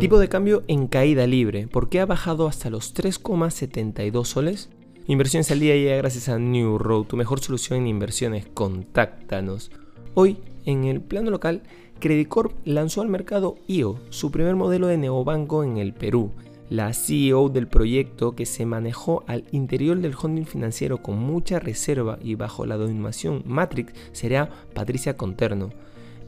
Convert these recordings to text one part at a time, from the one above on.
Tipo de cambio en caída libre. ¿Por qué ha bajado hasta los 3,72 soles? Inversiones al día gracias a New Road, tu mejor solución en inversiones. Contáctanos. Hoy, en el plano local, Credicorp lanzó al mercado IO, su primer modelo de neobanco en el Perú. La CEO del proyecto, que se manejó al interior del holding financiero con mucha reserva y bajo la denominación Matrix, será Patricia Conterno.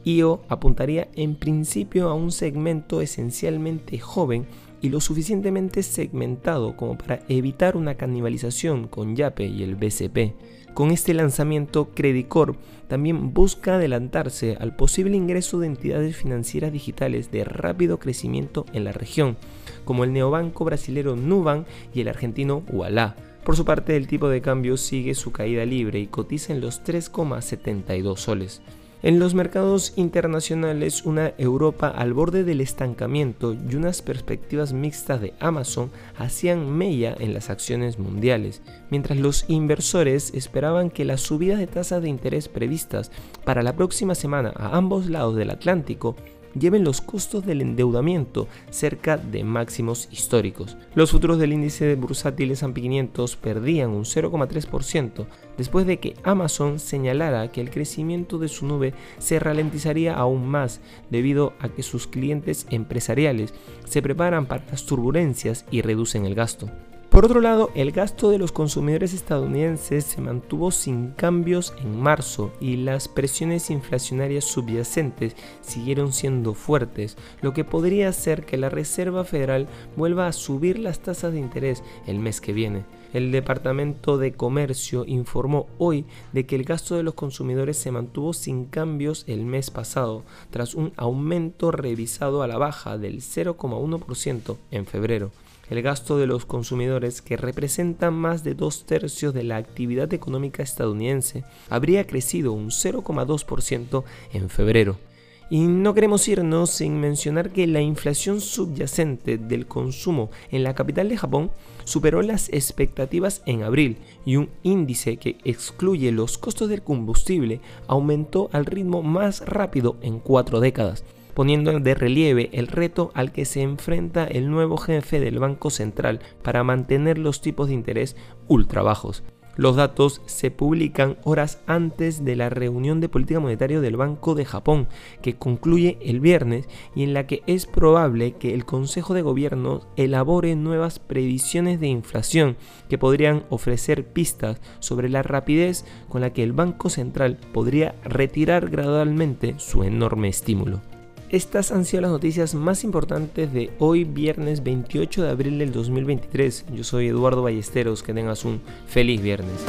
IO apuntaría en principio a un segmento esencialmente joven y lo suficientemente segmentado como para evitar una canibalización con Yape y el BCP. Con este lanzamiento, Credicorp también busca adelantarse al posible ingreso de entidades financieras digitales de rápido crecimiento en la región, como el neobanco brasilero Nubank y el argentino Ualá. Por su parte, el tipo de cambio sigue su caída libre y cotiza en los 3,72 soles. En los mercados internacionales, una Europa al borde del estancamiento y unas perspectivas mixtas de Amazon hacían mella en las acciones mundiales, mientras los inversores esperaban que las subidas de tasas de interés previstas para la próxima semana a ambos lados del Atlántico lleven los costos del endeudamiento cerca de máximos históricos. Los futuros del índice de bursátil S&P 500 perdían un 0,3% después de que Amazon señalara que el crecimiento de su nube se ralentizaría aún más debido a que sus clientes empresariales se preparan para las turbulencias y reducen el gasto. Por otro lado, el gasto de los consumidores estadounidenses se mantuvo sin cambios en marzo y las presiones inflacionarias subyacentes siguieron siendo fuertes, lo que podría hacer que la Reserva Federal vuelva a subir las tasas de interés el mes que viene. El Departamento de Comercio informó hoy de que el gasto de los consumidores se mantuvo sin cambios el mes pasado, tras un aumento revisado a la baja del 0,1% en febrero el gasto de los consumidores, que representa más de dos tercios de la actividad económica estadounidense, habría crecido un 0,2% en febrero. Y no queremos irnos sin mencionar que la inflación subyacente del consumo en la capital de Japón superó las expectativas en abril y un índice que excluye los costos del combustible aumentó al ritmo más rápido en cuatro décadas poniendo de relieve el reto al que se enfrenta el nuevo jefe del Banco Central para mantener los tipos de interés ultra bajos. Los datos se publican horas antes de la reunión de política monetaria del Banco de Japón, que concluye el viernes y en la que es probable que el Consejo de Gobierno elabore nuevas previsiones de inflación que podrían ofrecer pistas sobre la rapidez con la que el Banco Central podría retirar gradualmente su enorme estímulo. Estas han sido las noticias más importantes de hoy viernes 28 de abril del 2023. Yo soy Eduardo Ballesteros, que tengas un feliz viernes.